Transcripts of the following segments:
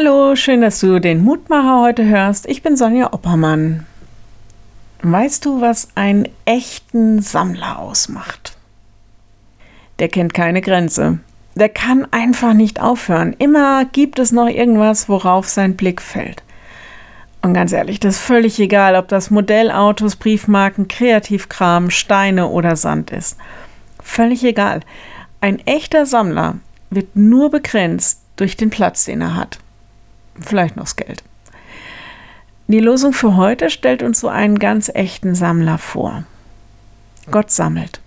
Hallo, schön, dass du den Mutmacher heute hörst. Ich bin Sonja Oppermann. Weißt du, was einen echten Sammler ausmacht? Der kennt keine Grenze. Der kann einfach nicht aufhören. Immer gibt es noch irgendwas, worauf sein Blick fällt. Und ganz ehrlich, das ist völlig egal, ob das Modellautos, Briefmarken, Kreativkram, Steine oder Sand ist. Völlig egal. Ein echter Sammler wird nur begrenzt durch den Platz, den er hat vielleicht noch das Geld. Die Losung für heute stellt uns so einen ganz echten Sammler vor. Gott sammelt.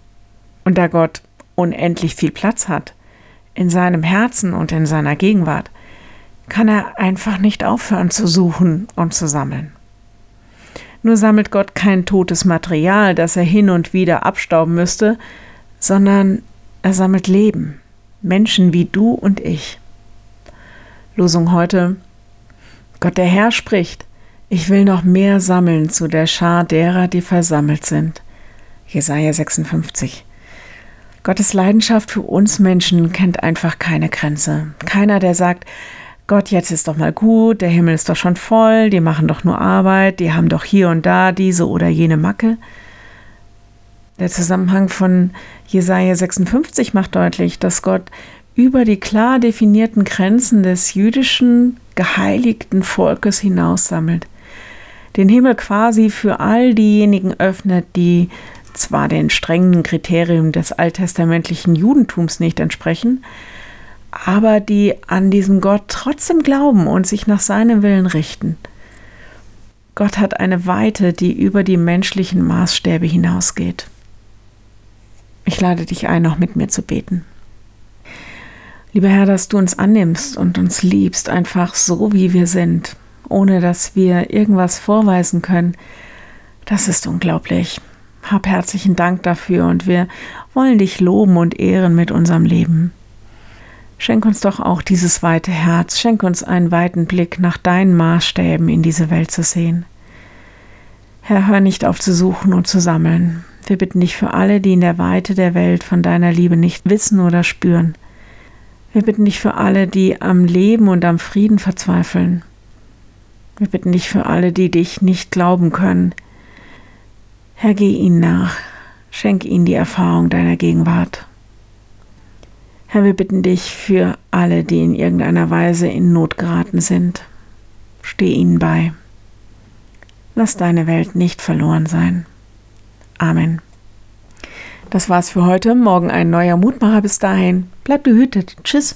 Und da Gott unendlich viel Platz hat, in seinem Herzen und in seiner Gegenwart, kann er einfach nicht aufhören zu suchen und zu sammeln. Nur sammelt Gott kein totes Material, das er hin und wieder abstauben müsste, sondern er sammelt Leben, Menschen wie du und ich. Losung heute Gott der Herr spricht, ich will noch mehr sammeln zu der Schar derer, die versammelt sind. Jesaja 56. Gottes Leidenschaft für uns Menschen kennt einfach keine Grenze. Keiner, der sagt, Gott, jetzt ist doch mal gut, der Himmel ist doch schon voll, die machen doch nur Arbeit, die haben doch hier und da diese oder jene Macke. Der Zusammenhang von Jesaja 56 macht deutlich, dass Gott über die klar definierten Grenzen des jüdischen geheiligten Volkes hinaussammelt, den Himmel quasi für all diejenigen öffnet, die zwar den strengen Kriterien des alttestamentlichen Judentums nicht entsprechen, aber die an diesen Gott trotzdem glauben und sich nach seinem Willen richten. Gott hat eine Weite, die über die menschlichen Maßstäbe hinausgeht. Ich lade dich ein, noch mit mir zu beten. Lieber Herr, dass du uns annimmst und uns liebst, einfach so, wie wir sind, ohne dass wir irgendwas vorweisen können. Das ist unglaublich. Hab herzlichen Dank dafür und wir wollen dich loben und ehren mit unserem Leben. Schenk uns doch auch dieses weite Herz, schenk uns einen weiten Blick nach deinen Maßstäben in diese Welt zu sehen. Herr, hör nicht auf zu suchen und zu sammeln. Wir bitten dich für alle, die in der Weite der Welt von deiner Liebe nicht wissen oder spüren. Wir bitten dich für alle, die am Leben und am Frieden verzweifeln. Wir bitten dich für alle, die dich nicht glauben können. Herr, geh ihnen nach, schenk ihnen die Erfahrung deiner Gegenwart. Herr, wir bitten dich für alle, die in irgendeiner Weise in Not geraten sind. Steh ihnen bei. Lass deine Welt nicht verloren sein. Amen. Das war's für heute. Morgen ein neuer Mutmacher. Bis dahin. Bleibt behütet. Tschüss.